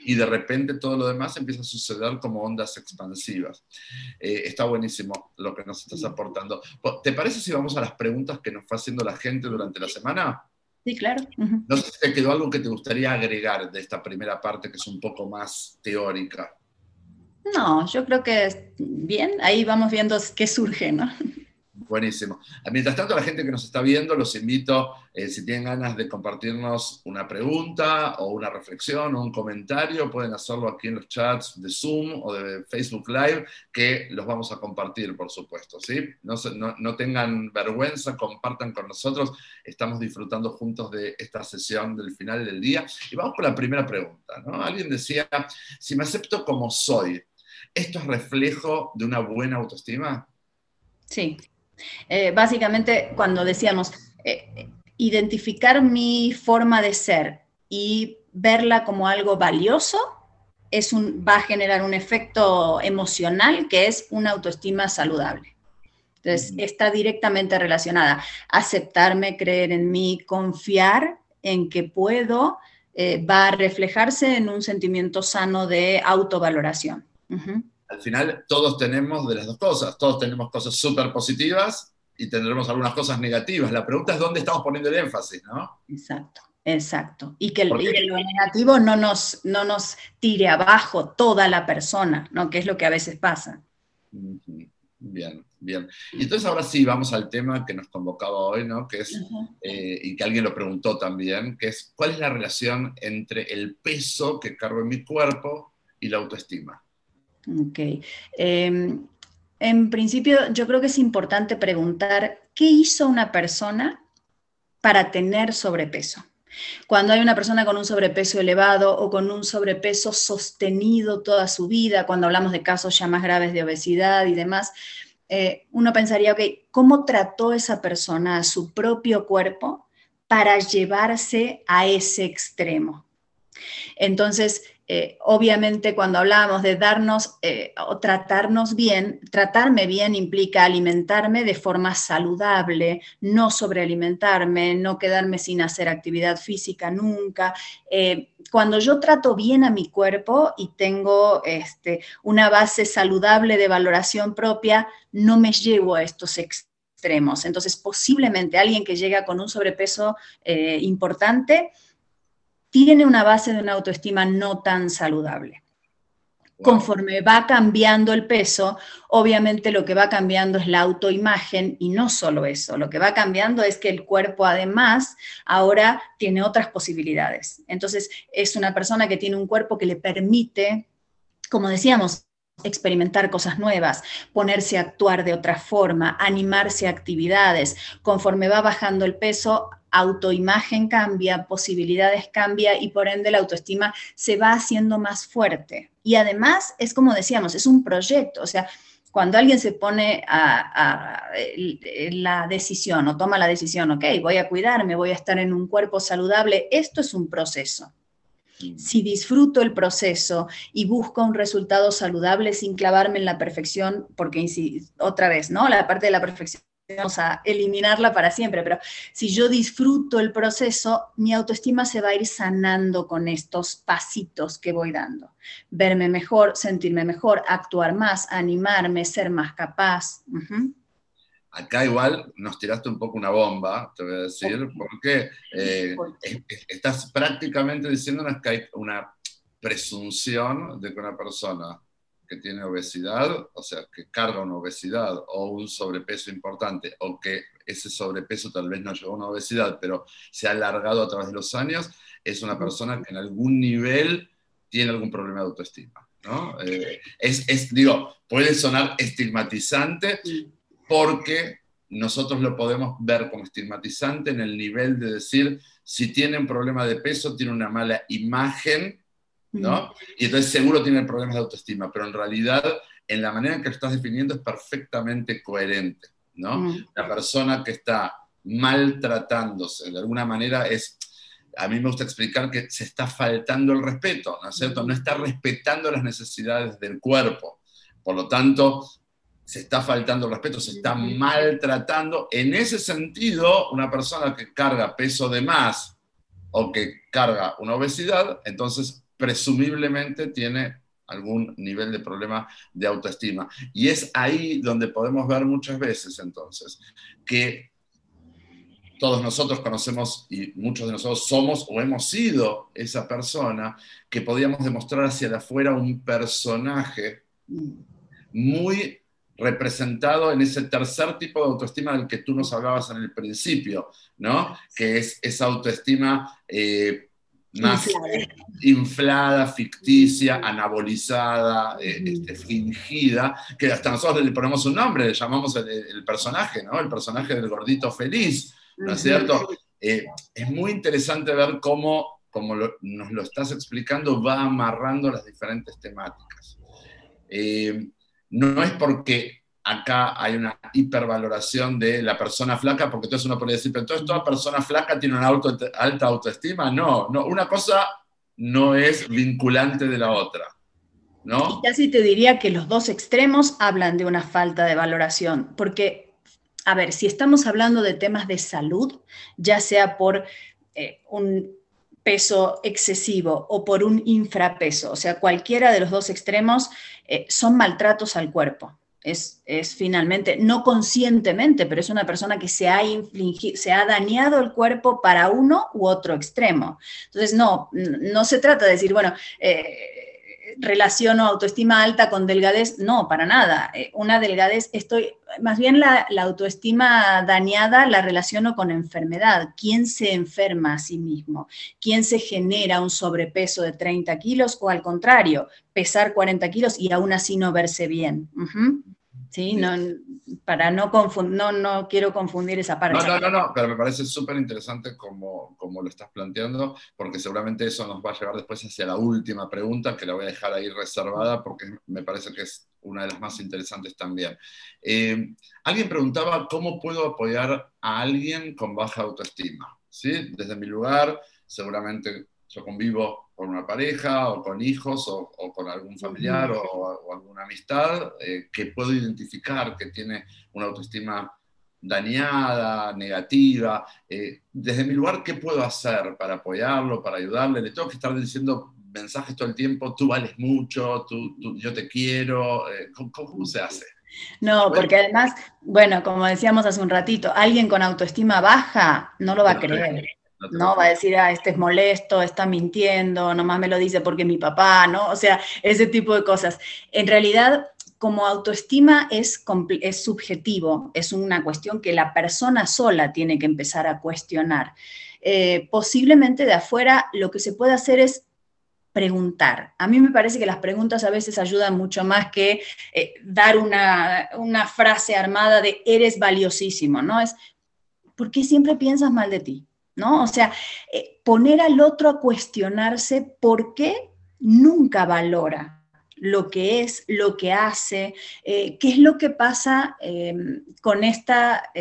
y de repente todo lo demás empieza a suceder como ondas expansivas. Eh, está buenísimo lo que nos estás aportando. ¿Te parece si vamos a las preguntas que nos fue haciendo la gente durante la semana? Sí, claro. No sé si te quedó algo que te gustaría agregar de esta primera parte que es un poco más teórica. No, yo creo que bien, ahí vamos viendo qué surge, ¿no? Buenísimo. Mientras tanto, la gente que nos está viendo, los invito, eh, si tienen ganas de compartirnos una pregunta o una reflexión o un comentario, pueden hacerlo aquí en los chats de Zoom o de Facebook Live, que los vamos a compartir, por supuesto. ¿sí? No, tengan vergüenza, compartan con nosotros. Estamos disfrutando juntos de esta sesión del final del día. Y vamos con la primera pregunta. ¿no? Alguien decía, si me acepto como soy, ¿esto es reflejo de una buena autoestima? Sí, eh, básicamente, cuando decíamos eh, identificar mi forma de ser y verla como algo valioso, es un, va a generar un efecto emocional que es una autoestima saludable. Entonces, está directamente relacionada. Aceptarme, creer en mí, confiar en que puedo, eh, va a reflejarse en un sentimiento sano de autovaloración al final todos tenemos de las dos cosas, todos tenemos cosas súper positivas y tendremos algunas cosas negativas. La pregunta es dónde estamos poniendo el énfasis, ¿no? Exacto, exacto. Y que, lo negativo no nos, no nos tire abajo toda la persona, ¿no? Que es lo que a veces pasa. Bien, bien. Y entonces ahora sí, vamos al tema que nos convocaba hoy, ¿no? Que es, eh, y que alguien lo preguntó también, que es, ¿cuál es la relación entre el peso que cargo en mi cuerpo y la autoestima? Ok. Em, en principio, yo creo que es importante preguntar qué hizo una persona para tener sobrepeso. Cuando hay una persona con un sobrepeso elevado o con un sobrepeso sostenido toda su vida, cuando hablamos de casos ya más graves de obesidad y demás, eh, uno pensaría, ok, ¿cómo trató esa persona a su propio cuerpo para llevarse a ese extremo? Entonces, eh, obviamente cuando hablamos de darnos eh, o tratarnos bien, tratarme bien implica alimentarme de forma saludable, no sobrealimentarme, no quedarme sin hacer actividad física nunca. Eh, cuando yo trato bien a mi cuerpo y tengo este, una base saludable de valoración propia, no me llevo a estos extremos. Entonces, posiblemente alguien que llega con un sobrepeso importante, tiene una base de una autoestima no tan saludable. Conforme va cambiando el peso, obviamente lo que va cambiando es la autoimagen y no solo eso, lo que va cambiando es que el cuerpo además ahora tiene otras posibilidades. Entonces es una persona que tiene un cuerpo que le permite, como decíamos, experimentar cosas nuevas, ponerse a actuar de otra forma, animarse a actividades. Conforme va bajando el peso, autoimagen cambia, posibilidades cambia y por ende la autoestima se va haciendo más fuerte. Y además es como decíamos, es un proyecto, o sea, cuando alguien se pone a, la decisión o toma la decisión, ok, voy a cuidarme, voy a estar en un cuerpo saludable, esto es un proceso. Si disfruto el proceso y busco un resultado saludable sin clavarme en la perfección, porque otra vez, ¿no? La parte de la perfección vamos a eliminarla para siempre, pero si yo disfruto el proceso, mi autoestima se va a ir sanando con estos pasitos que voy dando. Verme mejor, sentirme mejor, actuar más, animarme, ser más capaz. Acá igual nos tiraste un poco una bomba, te voy a decir, porque eh, estás prácticamente diciéndonos que hay una presunción de que una persona que tiene obesidad, o sea, que carga una obesidad o un sobrepeso importante, o que ese sobrepeso tal vez no llegó a una obesidad, pero se ha alargado a través de los años, es una persona que en algún nivel tiene algún problema de autoestima. ¿no? Eh, es, digo, puede sonar estigmatizante porque nosotros lo podemos ver como estigmatizante en el nivel de decir, si tiene un problema de peso, tiene una mala imagen ¿no? Y entonces seguro tiene problemas de autoestima, pero en realidad en la manera en que lo estás definiendo es perfectamente coherente, ¿no? La persona que está maltratándose de alguna manera es, a mí me gusta explicar que se está faltando el respeto, ¿no es cierto? No está respetando las necesidades del cuerpo. Por lo tanto, se está faltando el respeto, se está maltratando. En ese sentido, una persona que carga peso de más o que carga una obesidad, entonces presumiblemente tiene algún nivel de problema de autoestima. Y es ahí donde podemos ver muchas veces entonces que todos nosotros conocemos y muchos de nosotros somos o hemos sido esa persona que podíamos demostrar hacia afuera un personaje muy representado en ese tercer tipo de autoestima del que tú nos hablabas en el principio, ¿no? Que es esa autoestima eh, más inflada, ficticia, anabolizada, eh, este, fingida, que hasta nosotros le ponemos un nombre, le llamamos el, personaje, ¿no? El personaje del gordito feliz, ¿no es cierto? Eh, es muy interesante ver cómo, como nos lo estás explicando, va amarrando las diferentes temáticas. Eh, no es porque acá hay una hipervaloración de la persona flaca, porque entonces uno puede decir, pero entonces toda persona flaca tiene una alta autoestima. No, no, una cosa no es vinculante de la otra. ¿no? Y casi te diría que los dos extremos hablan de una falta de valoración, porque, a ver, si estamos hablando de temas de salud, ya sea por eh, un peso excesivo o por un infrapeso, o sea, cualquiera de los dos extremos eh, son maltratos al cuerpo es, finalmente, no conscientemente, pero es una persona que se ha, se ha dañado el cuerpo para uno u otro extremo. Entonces, no, no se trata de decir, bueno, eh, relaciono autoestima alta con delgadez, no, para nada. Eh, una delgadez, estoy, más bien la, la, autoestima dañada la relaciono con enfermedad. ¿Quién se enferma a sí mismo? ¿Quién se genera un sobrepeso de 30 kilos o al contrario, pesar 40 kilos y aún así no verse bien? ¿Sí? No, para no confundir, no, no quiero confundir esa parte. No, no, no, pero me parece súper interesante como, como lo estás planteando, porque seguramente eso nos va a llevar después hacia la última pregunta, que la voy a dejar ahí reservada, porque me parece que es una de las más interesantes también. Eh, alguien preguntaba cómo puedo apoyar a alguien con baja autoestima. ¿Sí? Desde mi lugar, seguramente yo convivo con una pareja o con hijos o, con algún familiar o, alguna amistad eh, que puedo identificar que tiene una autoestima dañada, negativa. Eh, desde mi lugar, ¿qué puedo hacer para apoyarlo, para ayudarle? Le tengo que estar diciendo mensajes todo el tiempo, tú vales mucho, tú, yo te quiero. Eh, ¿cómo, se hace? No, porque además, bueno, como decíamos hace un ratito, alguien con autoestima baja no lo va a creer. No, va a decir, ah, este es molesto, está mintiendo, nomás me lo dice porque mi papá, ¿no? O sea, ese tipo de cosas. En realidad, como autoestima es, es subjetivo, es una cuestión que la persona sola tiene que empezar a cuestionar. Eh, posiblemente de afuera lo que se puede hacer es preguntar. A mí me parece que las preguntas a veces ayudan mucho más que eh, dar una, una frase armada de eres valiosísimo, ¿no? Es, ¿por qué siempre piensas mal de ti? ¿No? O sea, eh, poner al otro a cuestionarse por qué nunca valora lo que es, lo que hace, eh, qué es lo que pasa eh, con esta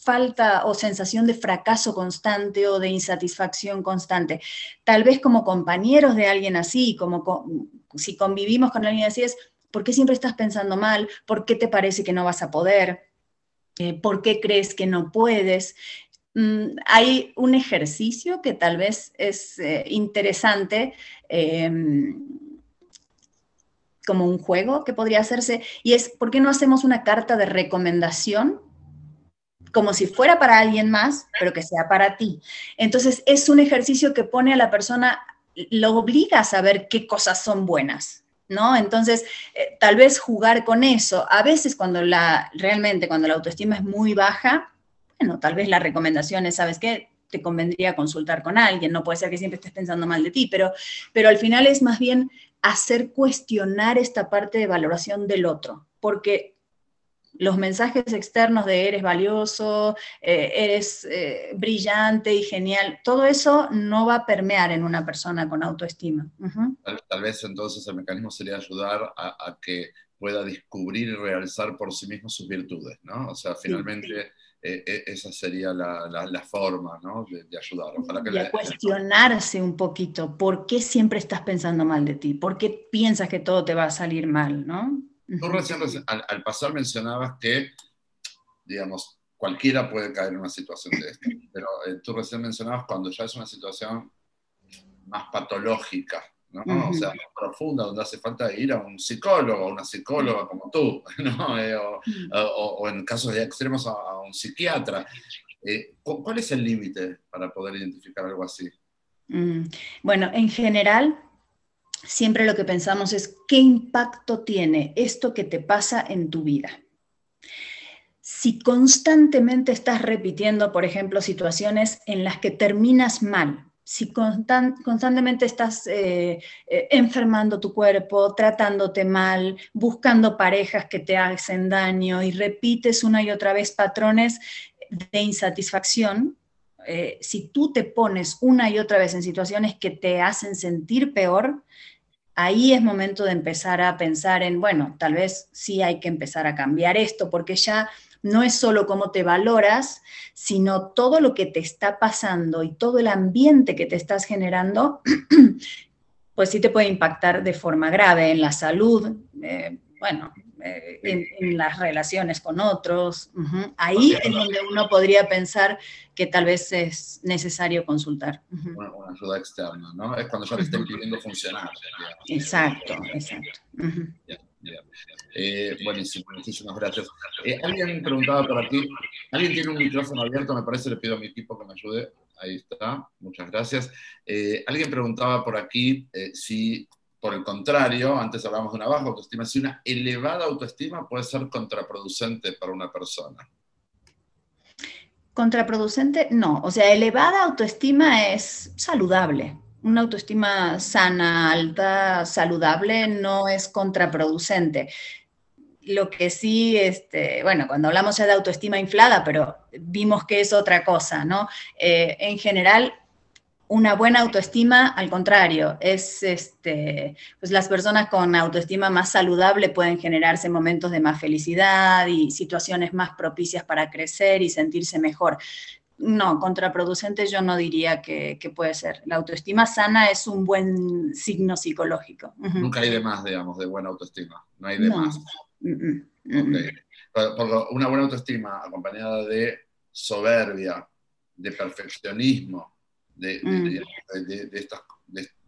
falta o sensación de fracaso constante o de insatisfacción constante. Tal vez como compañeros de alguien así, como si convivimos con alguien así, es, ¿por qué siempre estás pensando mal? ¿Por qué te parece que no vas a poder? ¿Por qué crees que no puedes? Mm, hay un ejercicio que tal vez es eh, interesante, em, como un juego que podría hacerse, y es, ¿por qué no hacemos una carta de recomendación como si fuera para alguien más, pero que sea para ti. Entonces, es un ejercicio que pone a la persona, lo obliga a saber qué cosas son buenas, ¿no? Entonces, eh, tal vez jugar con eso. A veces cuando la, realmente cuando la autoestima es muy baja, bueno, tal vez la recomendación es, ¿sabes qué? Te convendría consultar con alguien, no puede ser que siempre estés pensando mal de ti, pero, pero al final es más bien hacer cuestionar esta parte de valoración del otro, porque los mensajes externos de eres valioso, eh, eres eh, brillante y genial, todo eso no va a permear en una persona con autoestima. tal, vez entonces el mecanismo sería ayudar a, que pueda descubrir y realizar por sí mismo sus virtudes, ¿no? O sea, finalmente... Eh, esa sería la, forma ¿no? de, ayudar. y a cuestionarse un poquito, ¿por qué siempre estás pensando mal de ti? ¿Por qué piensas que todo te va a salir mal? ¿no? Tú recién, al, pasar mencionabas que, digamos, cualquiera puede caer en una situación de esta, pero eh, tú recién mencionabas cuando ya es una situación más patológica, ¿no? O sea, más profunda, donde hace falta ir a un psicólogo, a una psicóloga como tú, ¿no? Eh, o, en casos extremos a, un psiquiatra. Eh, ¿Cuál es el límite para poder identificar algo así? Mm, bueno, en general, siempre lo que pensamos es qué impacto tiene esto que te pasa en tu vida. Si constantemente estás repitiendo, por ejemplo, situaciones en las que terminas mal, si constantemente estás eh, eh, enfermando tu cuerpo, tratándote mal, buscando parejas que te hacen daño y repites una y otra vez patrones de insatisfacción, eh, si tú te pones una y otra vez en situaciones que te hacen sentir peor, ahí es momento de empezar a pensar en, bueno, tal vez sí hay que empezar a cambiar esto, porque ya no es solo cómo te valoras, sino todo lo que te está pasando y todo el ambiente que te estás generando, pues sí te puede impactar de forma grave en la salud, eh, bueno, eh, en, las relaciones con otros. Ahí es donde uno podría pensar que tal vez es necesario consultar. una, ayuda externa, ¿no? Es cuando ya te está impidiendo funcionar. Exacto, exacto. Eh, buenísimo, muchísimas gracias. Eh, alguien preguntaba por aquí, alguien tiene un micrófono abierto, me parece, le pido a mi equipo que me ayude. Ahí está, muchas gracias. Eh, alguien preguntaba por aquí si, por el contrario, antes hablábamos de una baja autoestima, si una elevada autoestima puede ser contraproducente para una persona. Contraproducente, no. O sea, elevada autoestima es saludable una autoestima sana, alta, saludable, no es contraproducente. Lo que sí, este, bueno, cuando hablamos ya de autoestima inflada, pero vimos que es otra cosa, ¿no? Eh, en general, una buena autoestima, al contrario, es este, pues las personas con autoestima más saludable pueden generarse momentos de más felicidad y situaciones más propicias para crecer y sentirse mejor no, contraproducente yo no diría que, puede ser. La autoestima sana es un buen signo psicológico. Nunca hay de más, digamos, de buena autoestima. No hay de más. una buena autoestima acompañada de soberbia, de perfeccionismo, de, de,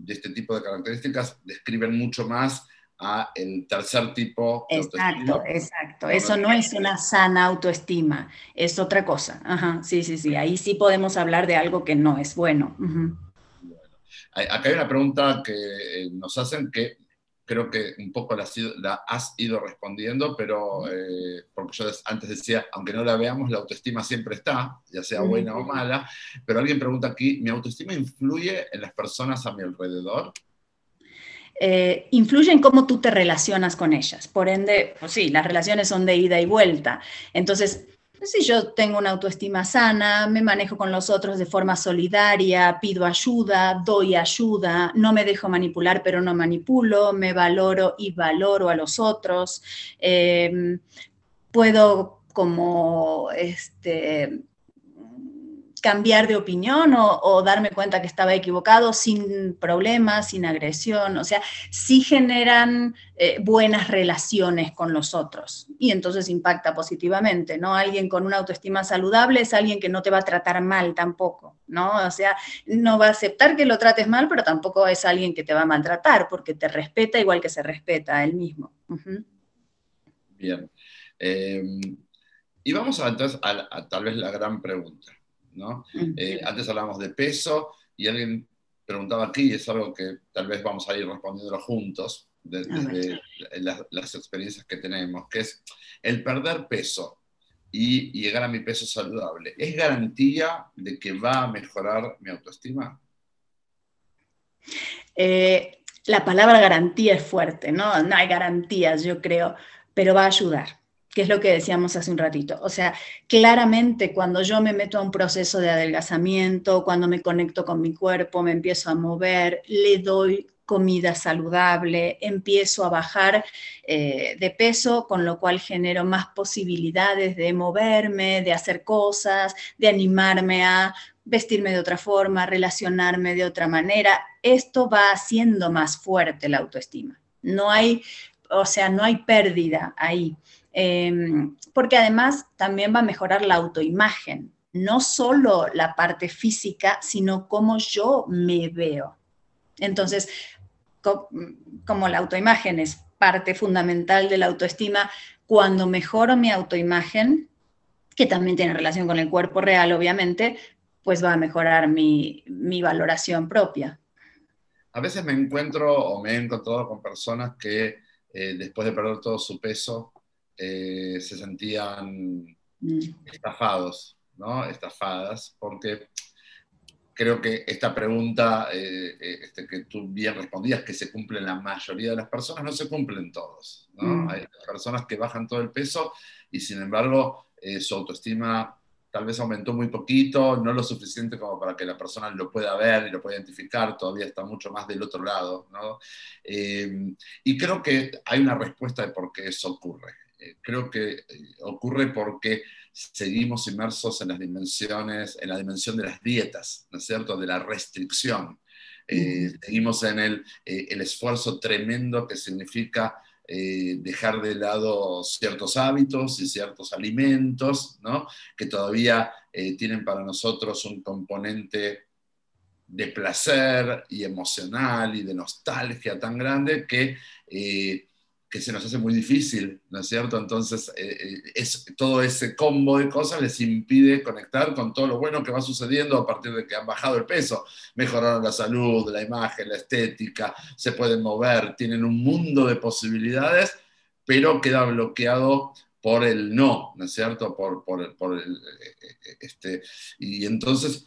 este tipo de características, describen mucho más a el tercer tipo de Exacto, exacto. Eso no es una sana autoestima, es otra cosa. Ajá, sí, sí, sí. Ahí sí podemos hablar de algo que no es bueno. Acá hay una pregunta que eh, nos hacen que creo que un poco la, has ido respondiendo, pero eh, porque yo antes decía, aunque no la veamos, la autoestima siempre está, ya sea buena o mala, pero alguien pregunta aquí, ¿mi autoestima influye en las personas a mi alrededor? Eh, influye en cómo tú te relacionas con ellas. Por ende, pues sí, las relaciones son de ida y vuelta. Entonces, pues si yo tengo una autoestima sana, me manejo con los otros de forma solidaria, pido ayuda, doy ayuda, no me dejo manipular, pero no manipulo, me valoro y valoro a los otros, eh, puedo como este, cambiar de opinión o, darme cuenta que estaba equivocado sin problemas, sin agresión, o sea, sí generan eh, buenas relaciones con los otros y entonces impacta positivamente, ¿no? Alguien con una autoestima saludable es alguien que no te va a tratar mal tampoco, ¿no? O sea, no va a aceptar que lo trates mal, pero tampoco es alguien que te va a maltratar porque te respeta igual que se respeta a él mismo. Bien. Em, Y vamos a, entonces a, tal vez la gran pregunta. ¿No? Eh, antes hablábamos de peso y alguien preguntaba aquí, y es algo que tal vez vamos a ir respondiendo juntos desde las, experiencias que tenemos, que es el perder peso y, llegar a mi peso saludable. ¿Es garantía de que va a mejorar mi autoestima? Eh, la palabra garantía es fuerte, ¿no? No hay garantías, yo creo, pero va a ayudar que es lo que decíamos hace un ratito. O sea, claramente cuando yo me meto a un proceso de adelgazamiento, cuando me conecto con mi cuerpo, me empiezo a mover, le doy comida saludable, empiezo a bajar eh, de peso, con lo cual genero más posibilidades de moverme, de hacer cosas, de animarme a vestirme de otra forma, relacionarme de otra manera. Esto va haciendo más fuerte la autoestima. No hay, o sea, no hay pérdida ahí. Em, porque además también va a mejorar la autoimagen, no solo la parte física, sino cómo yo me veo. Entonces, como la autoimagen es parte fundamental de la autoestima, cuando mejoro mi autoimagen, que también tiene relación con el cuerpo real, obviamente, pues va a mejorar mi, valoración propia. A veces me encuentro o me he encontrado con personas que eh, después de perder todo su peso, eh, se sentían mm. estafados, ¿no? Estafadas, porque creo que esta pregunta eh, eh, este, que tú bien respondías, que se cumple en la mayoría de las personas, no se cumplen todos, ¿no? Mm. Hay personas que bajan todo el peso y sin embargo su autoestima tal vez aumentó muy poquito, no lo suficiente como para que la persona lo pueda ver y lo pueda identificar, todavía está mucho más del otro lado. ¿no? y creo que hay una respuesta de por qué eso ocurre. Eh, creo que eh, ocurre porque seguimos inmersos en las dimensiones, en la dimensión de las dietas, ¿no es cierto?, de la restricción. Eh, seguimos en el, el, esfuerzo tremendo que significa dejar de lado ciertos hábitos y ciertos alimentos, ¿no? que todavía tienen para nosotros un componente de placer y emocional y de nostalgia tan grande que que se nos hace muy difícil, ¿no es cierto? Entonces, eh, eh, es, todo ese combo de cosas les impide conectar con todo lo bueno que va sucediendo a partir de que han bajado el peso, mejoraron la salud, la imagen, la estética, se pueden mover, tienen un mundo de posibilidades, pero queda bloqueado por el no, ¿no es cierto? Por, por, eh, este, y entonces,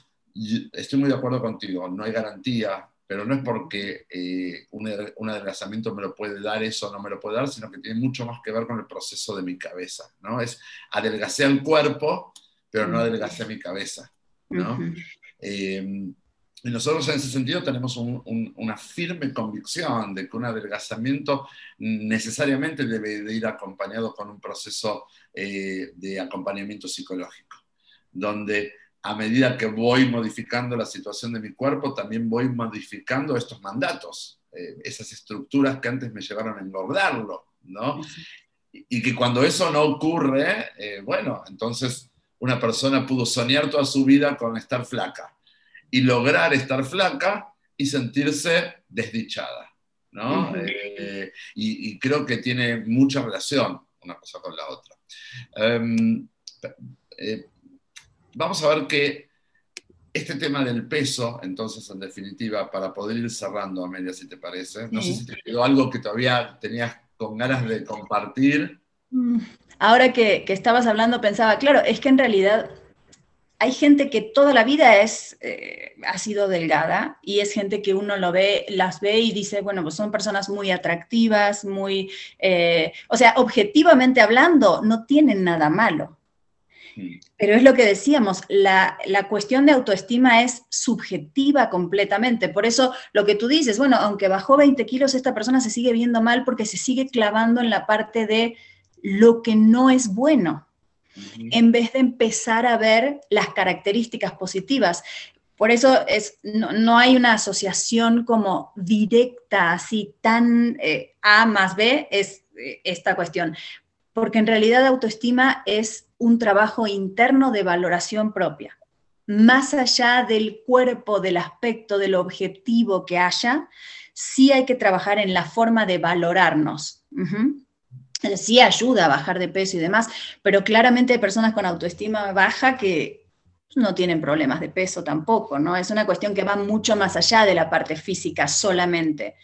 estoy muy de acuerdo contigo, no hay garantía pero no es porque eh, un, un, adelgazamiento me lo puede dar eso o no me lo puede dar, sino que tiene mucho más que ver con el proceso de mi cabeza, ¿no? Es adelgacé el cuerpo, pero no adelgacé mi cabeza, ¿no? Eh, y nosotros en ese sentido tenemos una firme convicción de que un adelgazamiento necesariamente debe de ir acompañado con un proceso eh, de acompañamiento psicológico, donde a medida que voy modificando la situación de mi cuerpo, también voy modificando estos mandatos, eh, esas estructuras que antes me llevaron a engordarlo, ¿no? Y, que cuando eso no ocurre, eh, bueno, entonces una persona pudo soñar toda su vida con estar flaca y lograr estar flaca y sentirse desdichada, ¿no? Eh, y, creo que tiene mucha relación una cosa con la otra. Em, vamos a ver que este tema del peso, entonces, en definitiva, para poder ir cerrando, Amelia, si te parece, no sé si te quedó algo que todavía tenías con ganas de compartir. Mm, ahora que, estabas hablando, pensaba, claro, es que en realidad hay gente que toda la vida es, eh, ha sido delgada y es gente que uno lo ve, las ve y dice, bueno, pues son personas muy atractivas, muy, eh, o sea, objetivamente hablando, no tienen nada malo. Pero es lo que decíamos, la, cuestión de autoestima es subjetiva completamente. Por eso lo que tú dices, bueno, aunque bajó 20 kilos, esta persona se sigue viendo mal porque se sigue clavando en la parte de lo que no es bueno, en vez de empezar a ver las características positivas. Por eso es, no, hay una asociación como directa, así tan eh, A más B, es eh, esta cuestión. Porque en realidad autoestima es un trabajo interno de valoración propia. Más allá del cuerpo, del aspecto, del objetivo que haya, sí hay que trabajar en la forma de valorarnos. sí ayuda a bajar de peso y demás, pero claramente hay personas con autoestima baja que no tienen problemas de peso tampoco, ¿no? Es una cuestión que va mucho más allá de la parte física solamente.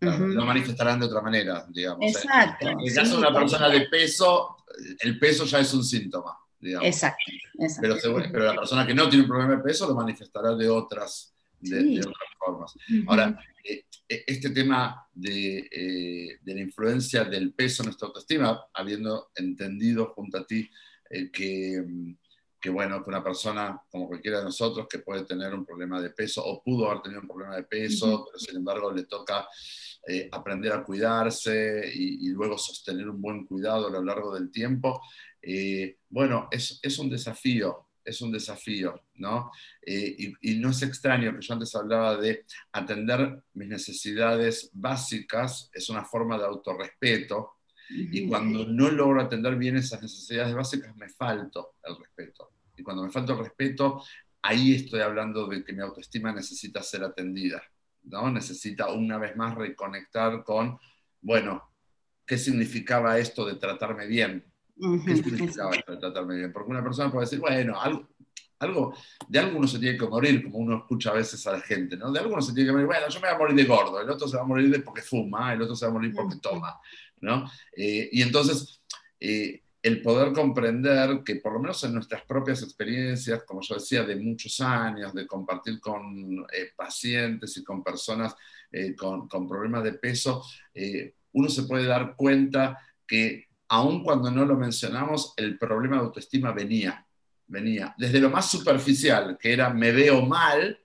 Lo manifestarán de otra manera, digamos. Exacto. En el caso de una persona de peso, el peso ya es un síntoma, digamos. Exacto. Pero, pero, la persona que no tiene un problema de peso lo manifestará de otras, de, otras formas. Ahora, eh, e, este tema de, eh, de, la influencia del peso en nuestra autoestima, habiendo entendido junto a ti eh, que que bueno, que una persona como cualquiera de nosotros que puede tener un problema de peso o pudo haber tenido un problema de peso, pero sin embargo le toca eh, aprender a cuidarse y, luego sostener un buen cuidado a lo largo del tiempo, eh, bueno, es, es, un desafío, es un desafío, ¿no? Eh, y, y, no es extraño que yo antes hablaba de atender mis necesidades básicas, es una forma de autorrespeto, y cuando no logro atender bien esas necesidades básicas, me falto el respeto. Y cuando me falta el respeto, ahí estoy hablando de que mi autoestima necesita ser atendida, ¿no? Necesita una vez más reconectar con, bueno, ¿qué significaba esto de tratarme bien? ¿Qué significaba esto de tratarme bien? Porque una persona puede decir, bueno, algo, algo, de algo uno se tiene que morir, como uno escucha a veces a la gente, ¿no? De algo uno se tiene que morir, bueno, yo me voy a morir de gordo, el otro se va a morir de porque fuma, el otro se va a morir porque toma, ¿no? Eh, y entonces, eh, el poder comprender que por lo menos en nuestras propias experiencias, como yo decía, de muchos años, de compartir con eh, pacientes y con personas eh, con, problemas de peso, eh, uno se puede dar cuenta que aun cuando no lo mencionamos, el problema de autoestima venía, venía. Desde lo más superficial, que era me veo mal,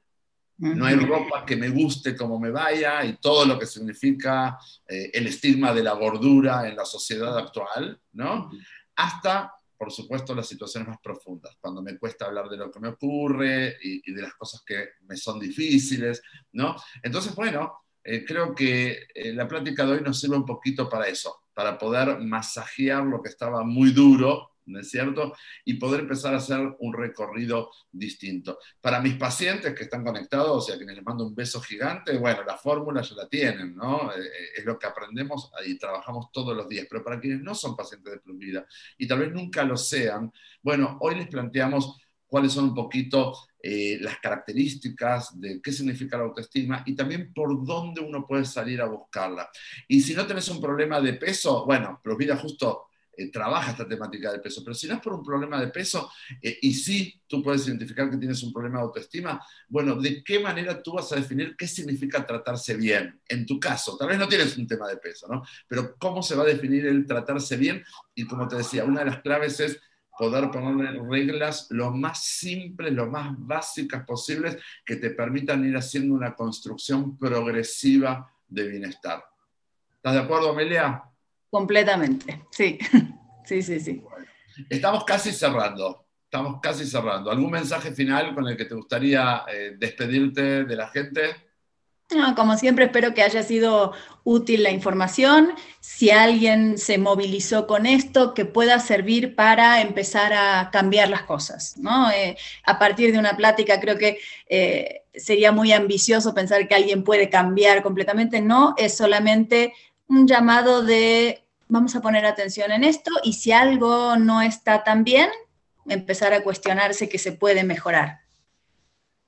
no hay ropa que me guste como me vaya y todo lo que significa el estigma de la gordura en la sociedad actual, ¿no? Hasta, por supuesto, las situaciones más profundas, cuando me cuesta hablar de lo que me ocurre y, de las cosas que me son difíciles, ¿no? Entonces, bueno, eh, creo que eh, la plática de hoy nos sirve un poquito para eso, para poder masajear lo que estaba muy duro ¿no es cierto? Y poder empezar a hacer un recorrido distinto. Para mis pacientes que están conectados y a quienes les mando un beso gigante, bueno, la fórmula ya la tienen, ¿no? Eh, eh, es lo que aprendemos y trabajamos todos los días. Pero para quienes no son pacientes de Plus Vida y tal vez nunca lo sean, bueno, hoy les planteamos cuáles son un poquito eh, las características de qué significa la autoestima y también por dónde uno puede salir a buscarla. Y si no tenés un problema de peso, bueno, Plus Vida justo eh, trabaja esta temática del peso. Pero si no es por un problema de peso, eh, y sí tú puedes identificar que tienes un problema de autoestima, bueno, ¿de qué manera tú vas a definir qué significa tratarse bien? En tu caso, tal vez no tienes un tema de peso, ¿no? Pero ¿cómo se va a definir el tratarse bien? Y como te decía, una de las claves es poder ponerle reglas lo más simples, lo más básicas posibles que te permitan ir haciendo una construcción progresiva de bienestar. ¿Estás de acuerdo, Amelia? Completamente, sí, sí, sí, sí. Estamos casi cerrando, estamos casi cerrando. ¿Algún mensaje final con el que te gustaría eh, despedirte de la gente? como siempre, espero que haya sido útil la información. Si alguien se movilizó con esto, que pueda servir para empezar a cambiar las cosas. ¿no? Eh, a partir de una plática, creo que eh, sería muy ambicioso pensar que alguien puede cambiar completamente. No, es solamente un llamado de vamos a poner atención en esto y si algo no está tan bien, empezar a cuestionarse que se puede mejorar.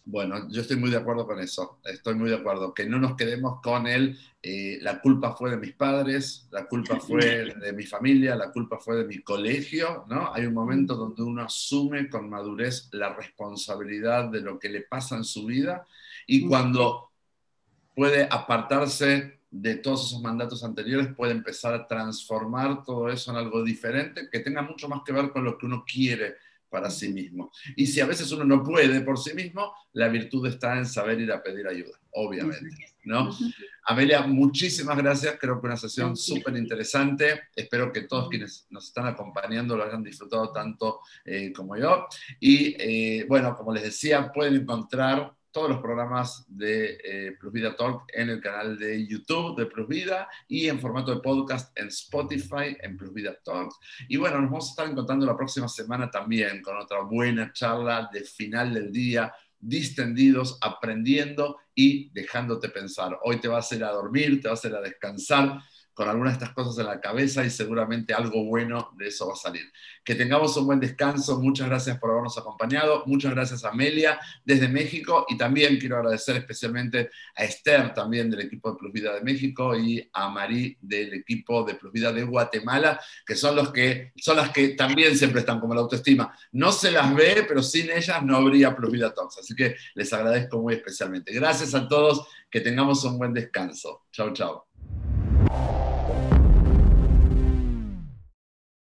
Bueno, yo estoy muy de acuerdo con eso, estoy muy de acuerdo, que no nos quedemos con él, eh, la culpa fue de mis padres, la culpa fue de mi familia, la culpa fue de mi colegio, ¿no? Hay un momento donde uno asume con madurez la responsabilidad de lo que le pasa en su vida y cuando puede apartarse de todos esos mandatos anteriores puede empezar a transformar todo eso en algo diferente que tenga mucho más que ver con lo que uno quiere para sí mismo. Y si a veces uno no puede por sí mismo, la virtud está en saber ir a pedir ayuda, obviamente. ¿no? Amelia, muchísimas gracias. Creo que una sesión súper interesante. Espero que todos quienes nos están acompañando lo hayan disfrutado tanto eh, como yo. Y eh, bueno, como les decía, pueden encontrar todos los programas de eh, Plus Vida Talk en el canal de YouTube de Plus Vida y en formato de podcast en Spotify en Plus Vida Talk. Y bueno, nos vamos a estar encontrando la próxima semana también con otra buena charla de final del día, distendidos, aprendiendo y dejándote pensar. Hoy te va a hacer a dormir, te va a hacer a descansar con algunas de estas cosas en la cabeza y seguramente algo bueno de eso va a salir. Que tengamos un buen descanso. Muchas gracias por habernos acompañado. Muchas gracias a Amelia desde México y también quiero agradecer especialmente a Esther también del equipo de Plus Vida de México y a Marí del equipo de Plus Vida de Guatemala, que son los que son las que también siempre están como la autoestima. No se las ve, pero sin ellas no habría Plus Vida Talks. Así que les agradezco muy especialmente. Gracias a todos. Que tengamos un buen descanso. Chao, chao.